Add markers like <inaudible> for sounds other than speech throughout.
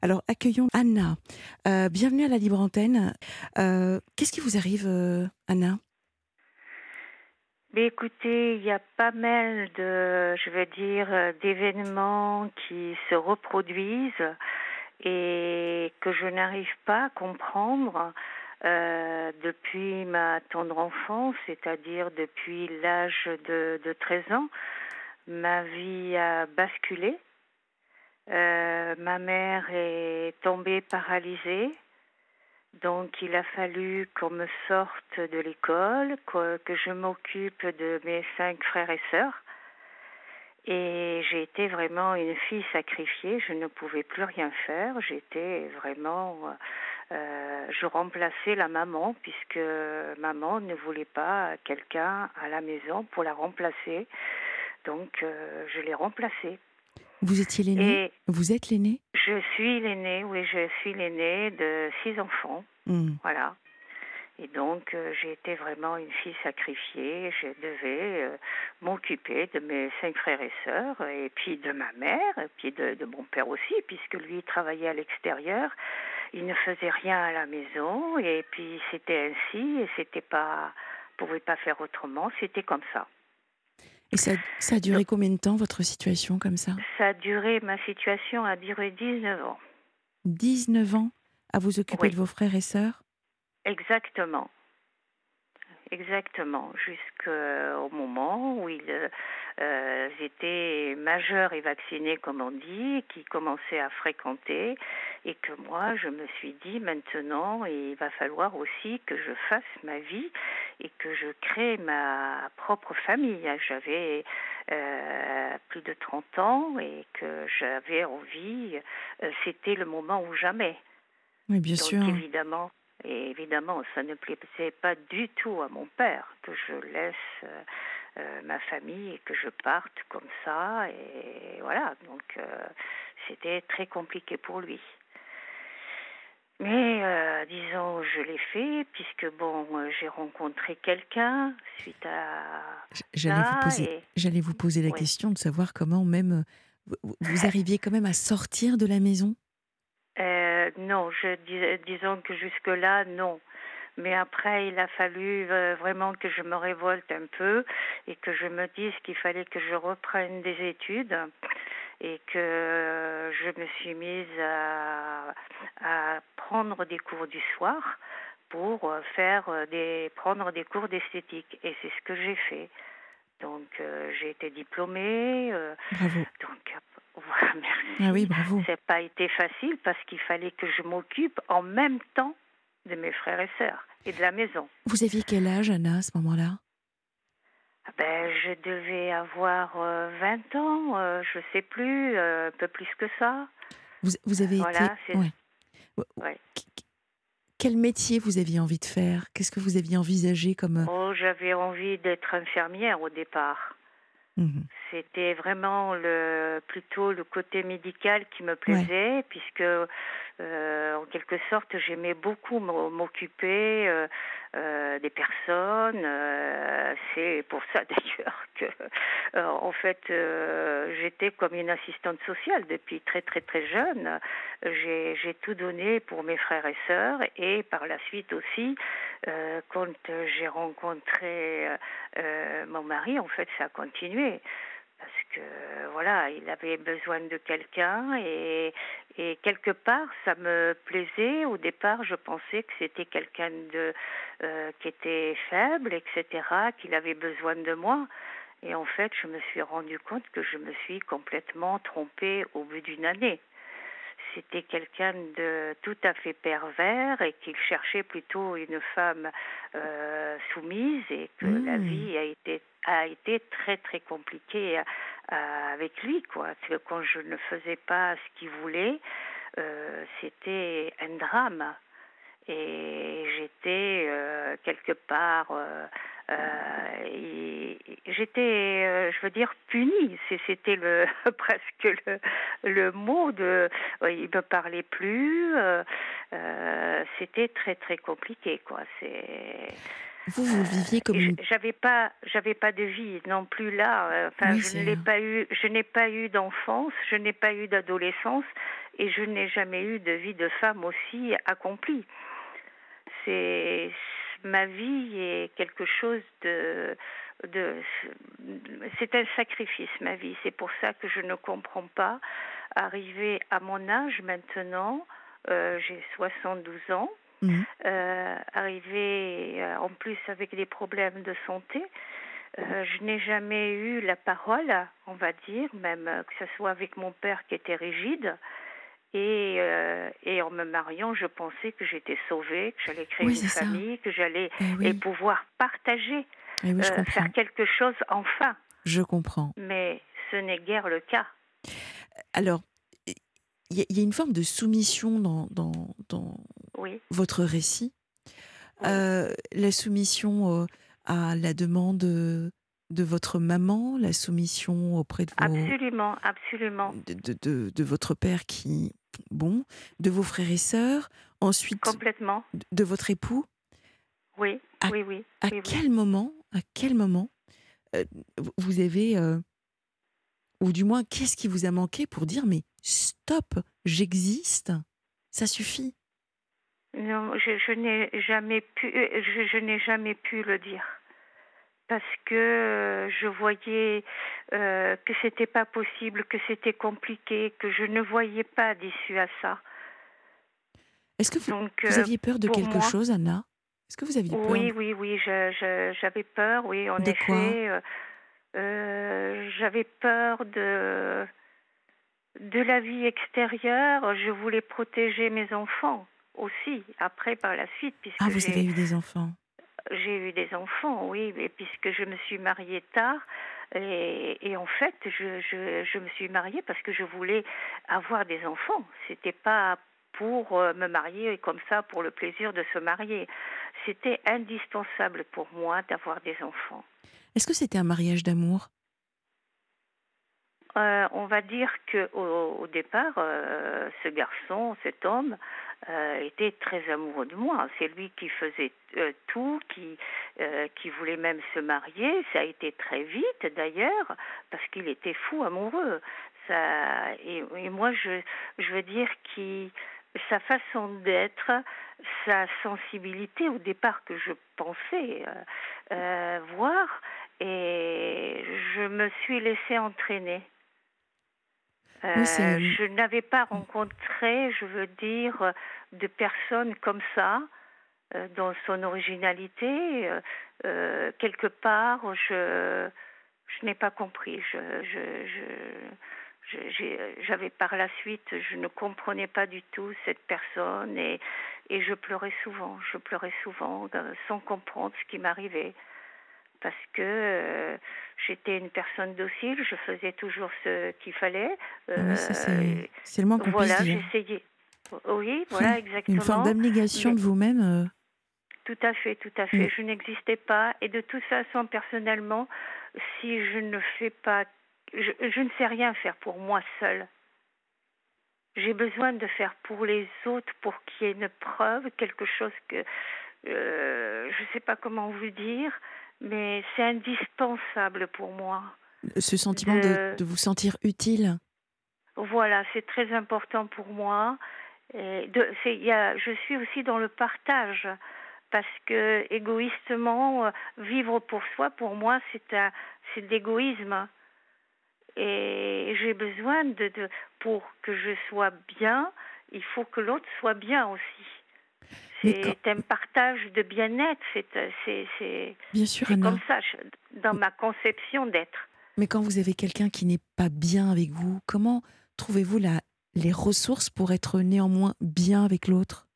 Alors, accueillons Anna. Euh, bienvenue à la Libre Antenne. Euh, Qu'est-ce qui vous arrive, euh, Anna? Écoutez, il y a pas mal de, je veux dire, d'événements qui se reproduisent et que je n'arrive pas à comprendre depuis ma tendre enfance, c'est-à-dire depuis l'âge de, de 13 ans. Ma vie a basculé. Euh, ma mère est tombée paralysée. Donc il a fallu qu'on me sorte de l'école, que, je m'occupe de mes cinq frères et sœurs. Et j'ai été vraiment une fille sacrifiée, je ne pouvais plus rien faire, j'étais vraiment... euh, je remplaçais la maman puisque maman ne voulait pas quelqu'un à la maison pour la remplacer. Donc euh, je l'ai remplacée. Vous étiez l'aîné? Vous êtes l'aîné? je suis l'aînée, oui, je suis l'aînée de six enfants. Hmm. Voilà. Et donc, euh, j'ai été vraiment une fille sacrifiée. Je devais euh, m'occuper de mes cinq frères et sœurs, et puis de ma mère, et puis de, de mon père aussi, puisque lui il travaillait à l'extérieur. Il ne faisait rien à la maison, et puis c'était ainsi, et c'était pas, pouvait pas faire autrement. C'était comme ça. Et ça, ça a duré combien de temps, votre situation comme ça Ça a duré, ma situation a duré 19 ans. 19 ans à vous occuper Oui. de vos frères et sœurs Exactement. Exactement. Jusqu'au moment où ils euh, étaient majeurs et vaccinés, comme on dit, qui commençaient à fréquenter, et que moi, je me suis dit, maintenant, il va falloir aussi que je fasse ma vie et que je crée ma propre famille. J'avais euh, plus de 30 ans et que j'avais envie, euh, c'était le moment ou jamais. Oui, bien Donc sûr. évidemment, et évidemment, ça ne plaisait pas du tout à mon père que je laisse euh, ma famille et que je parte comme ça. Et voilà, donc euh, c'était très compliqué pour lui. Mais euh, disons, je l'ai fait puisque bon, euh, j'ai rencontré quelqu'un suite à J'allais vous poser, et j'allais vous poser la Oui. question de savoir comment même euh, vous, arriviez quand même à sortir de la maison? Euh, non, je dis, disons que jusque-là, non. Mais après, il a fallu euh, vraiment que je me révolte un peu et que je me dise qu'il fallait que je reprenne des études et que je me suis mise à, à prendre des cours du soir pour faire des prendre des cours d'esthétique et c'est ce que j'ai fait. Donc euh, j'ai été diplômée. euh, Bravo. donc euh, <laughs> voilà, merci. Ah oui, bravo. N'a pas été facile parce qu'il fallait que je m'occupe en même temps de mes frères et sœurs et de la maison. Vous aviez quel âge, Anna, à ce moment-là? Ben, je devais avoir euh, 20 ans, euh, je sais plus, euh, un peu plus que ça. vous, vous avez Voilà, été. ouais. Ouais. Quel métier vous aviez envie de faire? Qu'est-ce que vous aviez envisagé comme. Oh, j'avais envie d'être infirmière au départ. Mhm. C'était vraiment le plutôt le côté médical qui me plaisait, puisque euh, en quelque sorte j'aimais beaucoup m'o- m'occuper euh, euh, des personnes. C'est pour ça <laughs> d'ailleurs que en fait j'étais comme une assistante sociale depuis très très très jeune. J'ai tout donné pour mes frères et sœurs et par la suite aussi quand j'ai rencontré mon mari, en fait, ça a continué. Que voilà, il avait besoin de quelqu'un et, et quelque part, ça me plaisait. Au départ, je pensais que c'était quelqu'un de euh, qui était faible, etc., qu'il avait besoin de moi. Et en fait, je me suis rendu compte que je me suis complètement trompée au bout d'une année c'était quelqu'un de tout à fait pervers et qu'il cherchait plutôt une femme euh, soumise et que Mmh. la vie a été a été très très compliquée euh, avec lui quoi. Quand je ne faisais pas ce qu'il voulait, euh, c'était un drame et j'étais euh, quelque part j'étais euh, je veux dire punie c'était le <laughs> presque le, le mot de ouais, il me parlait plus euh, euh, c'était très très compliqué quoi c'est Vous, vous viviez comme une... J'avais pas, j'avais pas de vie non plus là. Euh, enfin, je n'ai pas eu, je n'ai pas eu d'enfance, je n'ai pas eu d'adolescence, et je n'ai jamais eu de vie de femme aussi accomplie. C'est ma vie est quelque chose de, de c'est un sacrifice ma vie. C'est pour ça que je ne comprends pas arriver à mon âge maintenant. Euh, j'ai 72 ans Mhm. Euh, arrivé euh, en plus avec des problèmes de santé. Euh, je n'ai jamais eu la parole, on va dire, même que ce soit avec mon père qui était rigide. Et, et en me mariant, je pensais que j'étais sauvée, que j'allais créer une famille, que j'allais eh et pouvoir partager, eh faire quelque chose enfin. Je comprends. Mais ce n'est guère le cas. Alors, il y, a une forme de soumission dans, dans, dans votre récit. Euh, la soumission euh, à la demande de votre maman, la soumission auprès de vos... Absolument, absolument. De, de, de, votre père qui... Bon, de vos frères et sœurs, ensuite... Complètement. De, votre époux Oui, oui, oui. À quel moment, à quel moment euh, vous avez... ou du moins, qu'est-ce qui vous a manqué pour dire, mais stop, j'existe, ça suffit? Non, je, n'ai jamais pu, euh, je, n'ai jamais pu le dire parce que euh, je voyais euh, que c'était pas possible, que c'était compliqué, que je ne voyais pas d'issue à ça. Est-ce que vous, vous, aviez peur de quelque chose, Anna? Est-ce que vous aviez peur? Oui, oui, oui, j'avais peur, oui, en effet. j'avais peur de de la vie extérieure, je voulais protéger mes enfants aussi, après par la suite. Puisque ah, vous avez eu des enfants J'ai eu des enfants, oui, puisque je me suis mariée tard. Et, en fait, je, je, me suis mariée parce que je voulais avoir des enfants. C'était pas pour euh, me marier comme ça pour le plaisir de se marier. C'était indispensable pour moi d'avoir des enfants. Est-ce que c'était un mariage d'amour? Euh, on va dire que au, départ, euh, ce garçon, cet homme, euh, était très amoureux de moi. C'est lui qui faisait tout, qui qui voulait même se marier. Ça a été très vite d'ailleurs, parce qu'il était fou amoureux. Ça et, moi, je je veux dire qu'il sa façon d'être, sa sensibilité au départ que je pensais voir, et je me suis laissée entraîner. Euh, je n'avais pas rencontré, je veux dire, de personnes comme ça, euh, dans son originalité. Euh, quelque part, je, je n'ai pas compris. Je, je, je, j'avais par la suite, je ne comprenais pas du tout cette personne et, et je pleurais souvent. Je pleurais souvent sans comprendre ce qui m'arrivait parce que euh, j'étais une personne docile, je faisais toujours ce qu'il fallait. Euh, c'est le moins qu'on voilà, puisse dire. j'essayais. Oui, voilà, exactement. Une forme d'abnégation de vous-même. Euh. Tout à fait, tout à fait. Mm. Je n'existais pas. Et de toute façon, personnellement, si je ne fais pas. Je, je ne sais rien faire pour moi seule. J'ai besoin de faire pour les autres, pour qu'il y ait une preuve, quelque chose que. je ne sais pas comment vous dire mais c'est indispensable pour moi. Ce sentiment de, de, vous sentir utile Voilà, c'est très important pour moi. Et de, y a, je suis aussi dans le partage parce que égoïstement, euh, vivre pour soi, pour moi, c'est de l'égoïsme. Et j'ai besoin de, de, pour que je sois bien, il faut que l'autre soit bien aussi. C'est un partage de bien-être. C'est Bien sûr, comme ça, dans ma conception d'être. Mais quand vous avez quelqu'un qui n'est pas bien avec vous, comment trouvez-vous les ressources pour être néanmoins bien avec l'autre?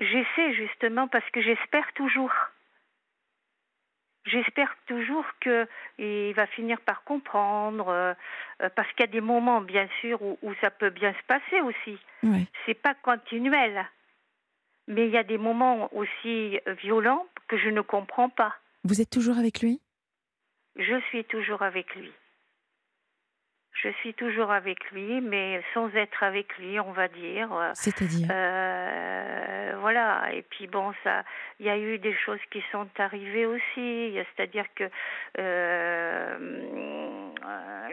J'essaie justement parce que j'espère toujours. J'espère toujours qu'il va finir par comprendre, euh, parce qu'il y a des moments, bien sûr, où, ça peut bien se passer aussi. Ouais. C'est pas continuel mais il y a des moments aussi violents que je ne comprends pas. Vous êtes toujours avec lui? Je suis toujours avec lui. Je suis toujours avec lui, mais sans être avec lui, on va dire. C'est-à-dire? euh, Voilà. Et puis bon, ça, il y a eu des choses qui sont arrivées aussi. C'est-à-dire que euh,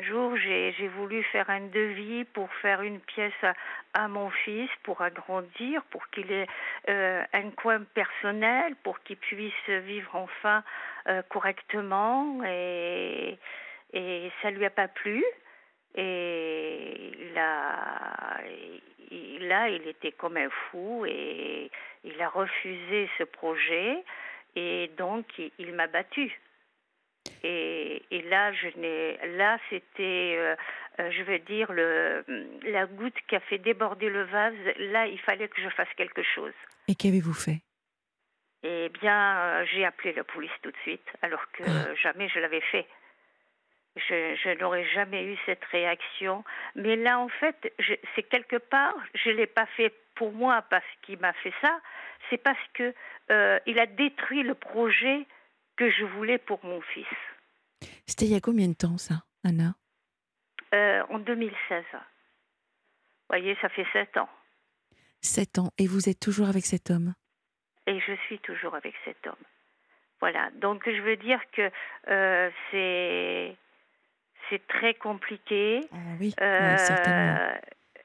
jour, j'ai voulu faire un devis pour faire une pièce à, mon fils, pour agrandir, pour qu'il ait euh, un coin personnel, pour qu'il puisse vivre enfin correctement. Et, et ça lui a pas plu. Et là, il était comme un fou et il a refusé ce projet et donc il, m'a battu. Et, là, je n'ai, là, c'était, euh, euh, je veux dire, le, la goutte qui a fait déborder le vase. Là, il fallait que je fasse quelque chose. Et qu'avez-vous fait? Eh bien, euh, j'ai appelé la police tout de suite, alors que ah. jamais je l'avais fait. Je, n'aurais jamais eu cette réaction. Mais là, en fait, c'est quelque part, je ne l'ai pas fait pour moi parce qu'il m'a fait ça, c'est parce que il a détruit le projet que je voulais pour mon fils. C'était il y a combien de temps, ça, Anna? Euh, En 2016. Vous voyez, ça fait sept ans. Sept ans. Et vous êtes toujours avec cet homme? Et je suis toujours avec cet homme. Voilà. Donc, je veux dire que euh, c'est c'est très compliqué. Ah oui, euh, certainement.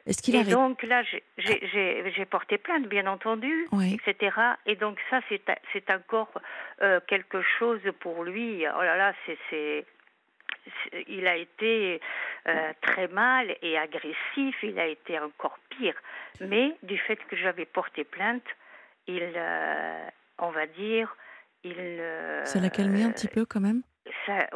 Est-ce qu'il et donc là, j'ai porté plainte, bien entendu, etc. Et donc ça, c'est encore euh, quelque chose pour lui. Oh là là, c'est il a été euh, très mal et agressif, il a été encore pire. Mais du fait que j'avais porté plainte, il, on va dire, il... ça l'a calmé un petit peu quand même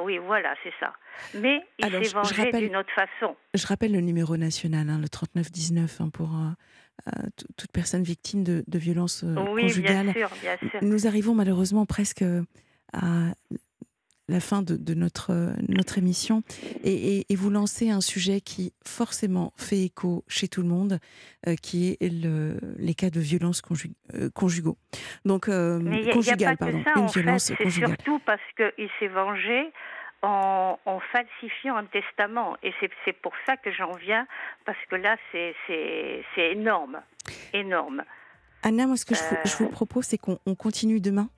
oui, voilà, c'est ça. Mais il s'est vengé d'une autre façon. Je rappelle le numéro national, hein, le 3919, hein, pour euh, euh, toute personne victime de, de violences euh, oui, conjugales. Bien sûr, bien sûr. Nous arrivons malheureusement presque à la fin de, notre, notre émission et, vous lancez un sujet qui forcément fait écho chez tout le monde, euh, qui est le, les cas de violences euh, conjugaux. Donc, euh, conjugales, pardon. Ça, une violence C'est surtout parce qu'il s'est vengé en, falsifiant un testament. Et c'est pour ça que j'en viens, parce que là, c'est énorme. Énorme. Anna, moi, ce que je, vous, je vous propose, c'est qu'on continue demain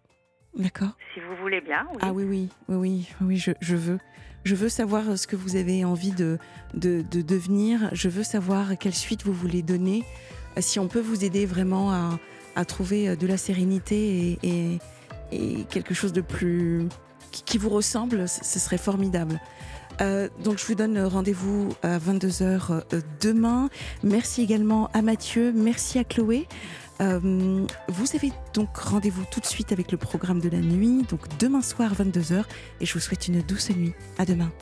D'accord. Si vous voulez bien. Oui. Ah oui, oui, oui, oui, oui je, je, veux. Je veux savoir ce que vous avez envie de, de, de, devenir. Je veux savoir quelle suite vous voulez donner. Si on peut vous aider vraiment à, à trouver de la sérénité et, et, quelque chose de plus qui, vous ressemble, ce serait formidable. Euh, donc je vous donne rendez-vous à 22h euh, demain. Merci également à Mathieu, merci à Chloé. Euh, vous avez donc rendez-vous tout de suite avec le programme de la nuit, donc demain soir 22h, et je vous souhaite une douce nuit. À demain.